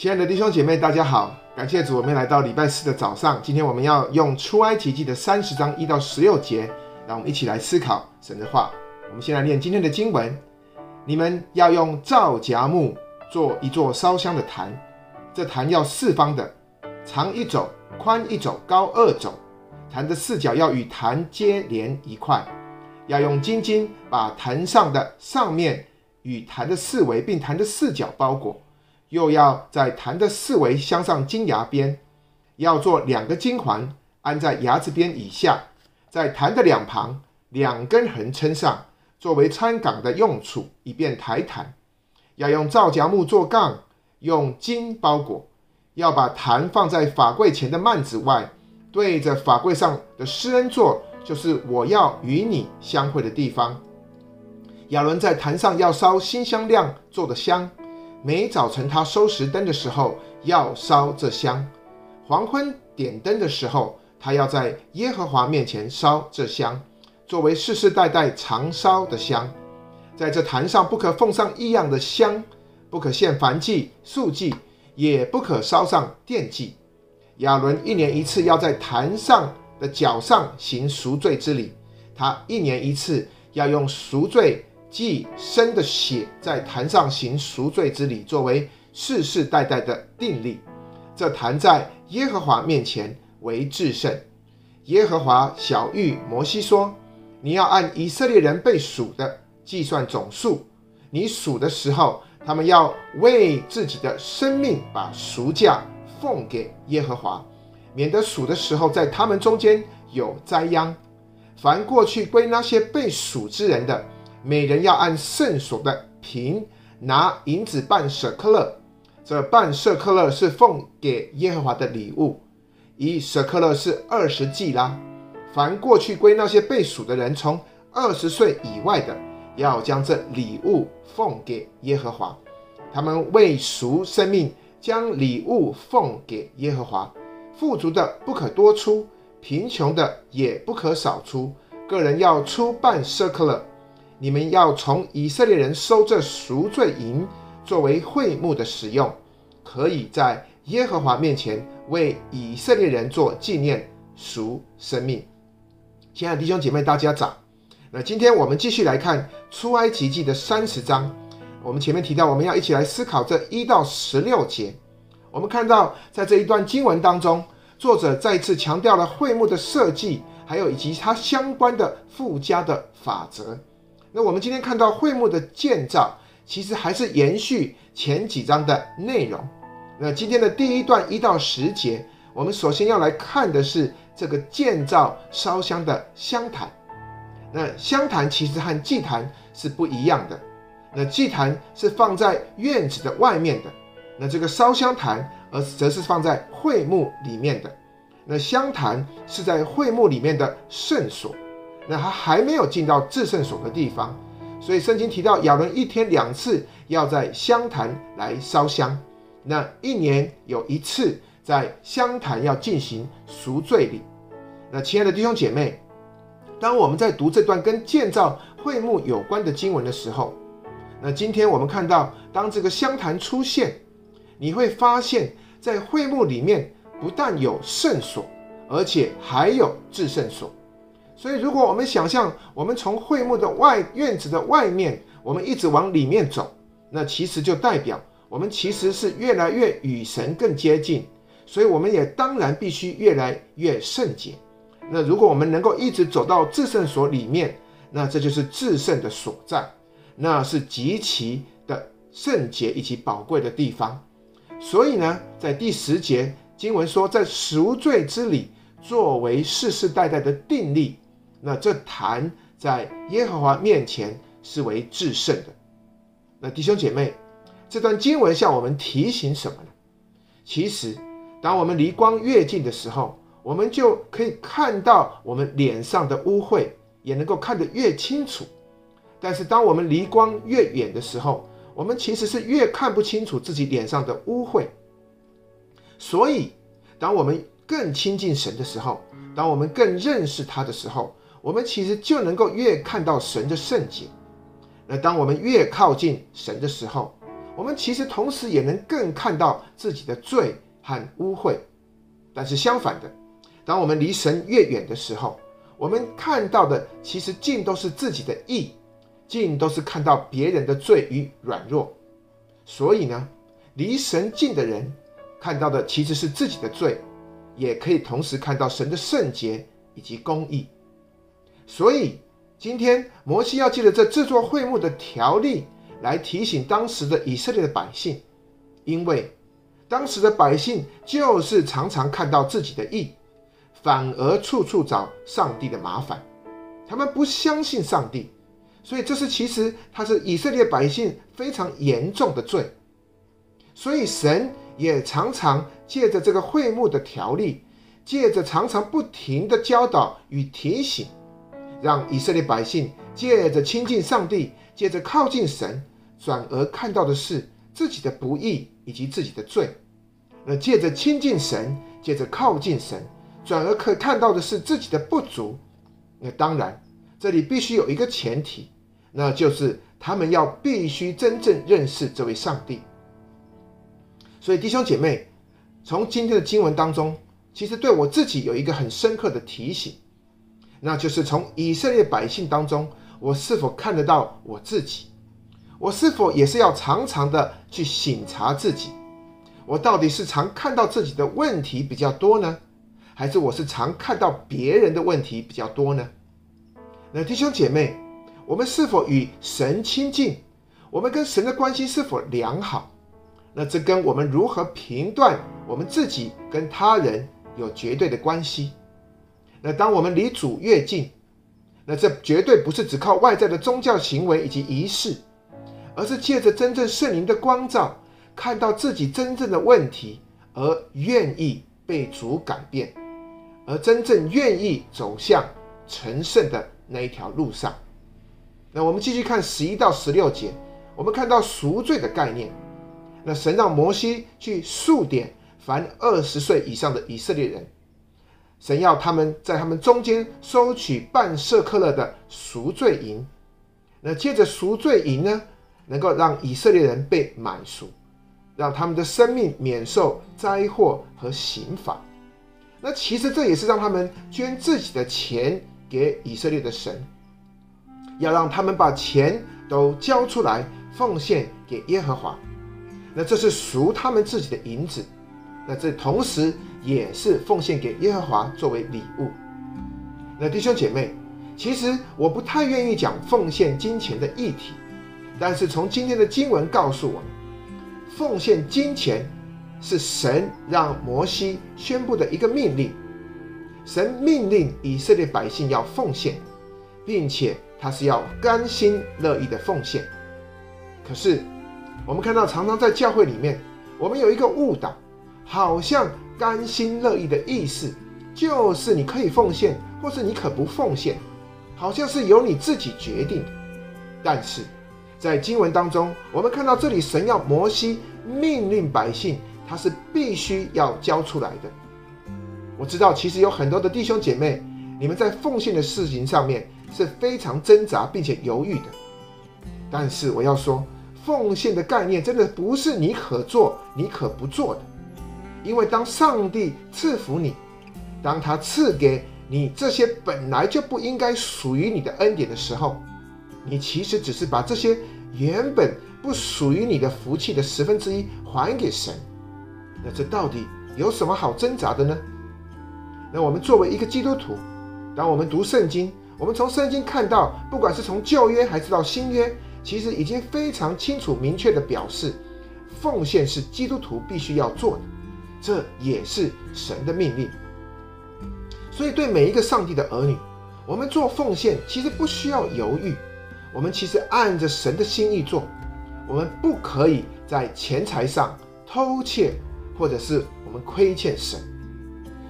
亲爱的弟兄姐妹，大家好！感谢主，我们来到礼拜四的早上。今天我们要用出埃及记的三十章一到十六节，让我们一起来思考神的话。我们先来念今天的经文：你们要用皂荚木做一座烧香的坛，这坛要四方的，长一肘，宽一肘，高二肘。坛的四角要与坛接连一块，要用金筋把坛上的上面与坛的四围，并坛的四角包裹。又要在坛的四围镶上金牙边，要做两个金环，安在牙子边以下，在坛的两旁两根横撑上，作为参杠的用处，以便抬坛。要用皂荚木做杠，用金包裹。要把坛放在法柜前的幔子外，对着法柜上的施恩座，就是我要与你相会的地方。亚伦在坛上要烧馨香料做的香。每早晨他收拾灯的时候，要烧这香；黄昏点灯的时候，他要在耶和华面前烧这香，作为世世代代常烧的香。在这坛上不可奉上异样的香，不可献燔祭、素祭，也不可烧上奠祭。亚伦一年一次要在坛上的角上行赎罪之礼，他一年一次要用赎罪。祭生的血在坛上行赎罪之礼，作为世世代代的定例。这坛在耶和华面前为至圣。耶和华晓諭摩西说：“你要按以色列人被数的计算总数。你数的时候，他们要为自己的生命把赎价奉给耶和华，免得数的时候在他们中间有灾殃。凡过去归那些被数之人的。”每人要按圣所的平拿银子半舍克勒，这半舍克勒是奉给耶和华的礼物，一舍克勒是二十季拉。凡过去归那些被数的人，从二十岁以外的，要将这礼物奉给耶和华。他们为赎生命，将礼物奉给耶和华。富足的不可多出，贫穷的也不可少出，个人要出半舍克勒。你们要从以色列人收这赎罪银，作为会幕的使用，可以在耶和华面前为以色列人做纪念赎生命。亲爱的弟兄姐妹，大家早。那今天我们继续来看出埃及记的三十章。我们前面提到，我们要一起来思考这一到十六节。我们看到，在这一段经文当中，作者再次强调了会幕的设计，还有以及它相关的附加的法则。那我们今天看到会幕的建造，其实还是延续前几章的内容。那今天的第一段一到十节，我们首先要来看的是这个建造烧香的香坛。那香坛其实和祭坛是不一样的。那祭坛是放在院子的外面的，那这个烧香坛而则是放在会幕里面的。那香坛是在会幕里面的圣所。那他还没有进到至圣所的地方，所以圣经提到亚伦一天两次要在香坛来烧香，那一年有一次在香坛要进行赎罪礼。那亲爱的弟兄姐妹，当我们在读这段跟建造会幕有关的经文的时候，那今天我们看到，当这个香坛出现，你会发现在会幕里面不但有圣所，而且还有至圣所。所以，如果我们想象我们从会幕的外院子的外面，我们一直往里面走，那其实就代表我们其实是越来越与神更接近。所以，我们也当然必须越来越圣洁。那如果我们能够一直走到至圣所里面，那这就是至圣的所在，那是极其的圣洁以及宝贵的地方。所以呢，在第十节经文说，在赎罪之礼作为世世代代的定例。那这坛在耶和华面前是为至圣的。那弟兄姐妹，这段经文向我们提醒什么呢？其实，当我们离光越近的时候，我们就可以看到我们脸上的污秽，也能够看得越清楚。但是，当我们离光越远的时候，我们其实是越看不清楚自己脸上的污秽。所以，当我们更亲近神的时候，当我们更认识他的时候，我们其实就能够越看到神的圣洁。那当我们越靠近神的时候，我们其实同时也能更看到自己的罪和污秽。但是相反的，当我们离神越远的时候，我们看到的其实尽都是自己的义，尽都是看到别人的罪与软弱。所以呢，离神近的人看到的其实是自己的罪，也可以同时看到神的圣洁以及公义。所以今天摩西要借着这制作会幕的条例来提醒当时的以色列的百姓，因为当时的百姓就是常常看到自己的义，反而处处找上帝的麻烦，他们不相信上帝。所以这是其实他是以色列百姓非常严重的罪，所以神也常常借着这个会幕的条例，借着常常不停的教导与提醒，让以色列百姓借着亲近上帝，借着靠近神，转而看到的是自己的不义以及自己的罪。那借着亲近神，借着靠近神，转而可看到的是自己的不足。那当然。这里必须有一个前提，那就是他们要必须真正认识这位上帝。所以弟兄姐妹，从今天的经文当中，其实对我自己有一个很深刻的提醒，那就是从以色列百姓当中，我是否看得到我自己？我是否也是要常常的去省察自己？我到底是常看到自己的问题比较多呢，还是我是常看到别人的问题比较多呢？那弟兄姐妹，我们是否与神亲近？我们跟神的关系是否良好？那这跟我们如何评断我们自己跟他人有绝对的关系。那当我们离主越近，那这绝对不是只靠外在的宗教行为以及仪式，而是借着真正圣灵的光照，看到自己真正的问题，而愿意被主改变，而真正愿意走向成圣的那一条路上，那我们继续看十一到十六节，我们看到赎罪的概念。那神让摩西去数点凡二十岁以上的以色列人，神要他们在他们中间收取半舍客勒的赎罪银。那借着赎罪银呢，能够让以色列人被买赎，让他们的生命免受灾祸和刑罚。那其实这也是让他们捐自己的钱。给以色列的神，要让他们把钱都交出来奉献给耶和华。那这是赎他们自己的银子，那这同时也是奉献给耶和华作为礼物。那弟兄姐妹，其实我不太愿意讲奉献金钱的议题，但是从今天的经文告诉我们，奉献金钱是神让摩西宣布的一个命令。神命令以色列百姓要奉献，并且他是要甘心乐意的奉献。可是，我们看到常常在教会里面，我们有一个误导，好像甘心乐意的意思就是你可以奉献，或是你可不奉献，好像是由你自己决定的。但是在经文当中，我们看到这里神要摩西命令百姓，他是必须要交出来的。我知道，其实有很多的弟兄姐妹，你们在奉献的事情上面是非常挣扎并且犹豫的。但是我要说，奉献的概念真的不是你可做，你可不做的。因为当上帝赐福你，当他赐给你这些本来就不应该属于你的恩典的时候，你其实只是把这些原本不属于你的福气的十分之一还给神。那这到底有什么好挣扎的呢？那我们作为一个基督徒，当我们读圣经，我们从圣经看到，不管是从旧约还是到新约，其实已经非常清楚明确地表示，奉献是基督徒必须要做的，这也是神的命令。所以，对每一个上帝的儿女，我们做奉献其实不需要犹豫，我们其实按着神的心意做，我们不可以在钱财上偷窃，或者是我们亏欠神。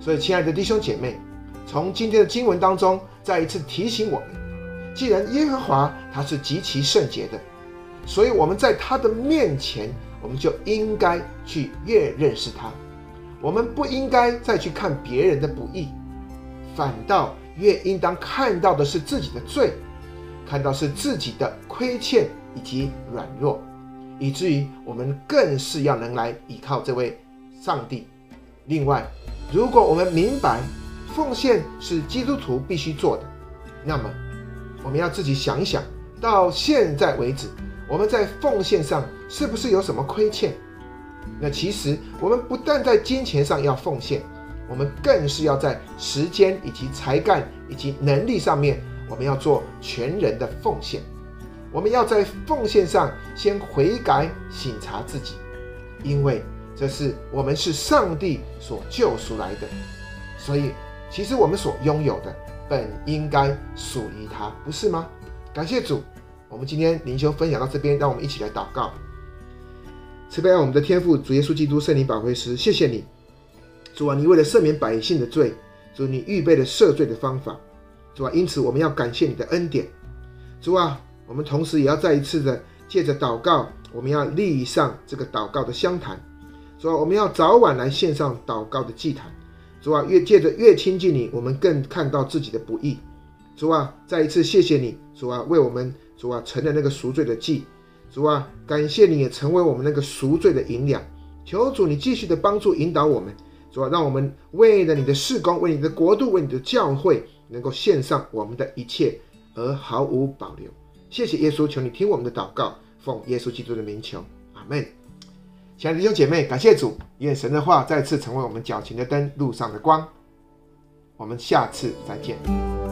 所以，亲爱的弟兄姐妹，从今天的经文当中，再一次提醒我们：既然耶和华他是极其圣洁的，所以我们在他的面前，我们就应该去越认识他。我们不应该再去看别人的不义，反倒越应当看到的是自己的罪，看到是自己的亏欠以及软弱，以至于我们更是要能来依靠这位上帝。另外，如果我们明白奉献是基督徒必须做的，那么我们要自己想一想，到现在为止，我们在奉献上是不是有什么亏欠？那其实我们不但在金钱上要奉献，我们更是要在时间以及才干以及能力上面，我们要做全人的奉献。我们要在奉献上先悔改省察自己，因为这是我们是上帝所救赎来的，所以其实我们所拥有的本应该属于他，不是吗？感谢主，我们今天灵修分享到这边，让我们一起来祷告。慈悲爱我们的天父，主耶稣基督圣灵保惠师，谢谢你，主啊，你为了赦免百姓的罪，主你预备了赦罪的方法，主啊，因此我们要感谢你的恩典，主啊。我们同时也要再一次的借着祷告，我们要立上这个祷告的香坛。主啊，我们要早晚来献上祷告的祭坛。主啊，越借着越亲近你，我们更看到自己的不易。主啊，再一次谢谢你，主啊，为我们主啊成了那个赎罪的祭。主啊，感谢你也成为我们那个赎罪的银两。求主你继续的帮助引导我们。主啊，让我们为了你的事工，为你的国度，为你的教会，能够献上我们的一切，而毫无保留。谢谢耶稣，求你听我们的祷告，奉耶稣基督的名求，阿门。亲爱的弟兄姐妹，感谢主，愿神的话再次成为我们脚前的灯，路上的光。我们下次再见。